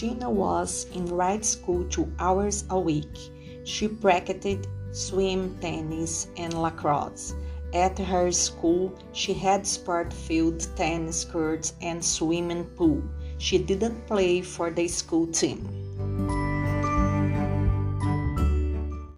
Gina was in ride school two hours a week. She practiced swim, tennis, and lacrosse. At her school, she had sport field, tennis courts, and swimming pool. She didn't play for the school team.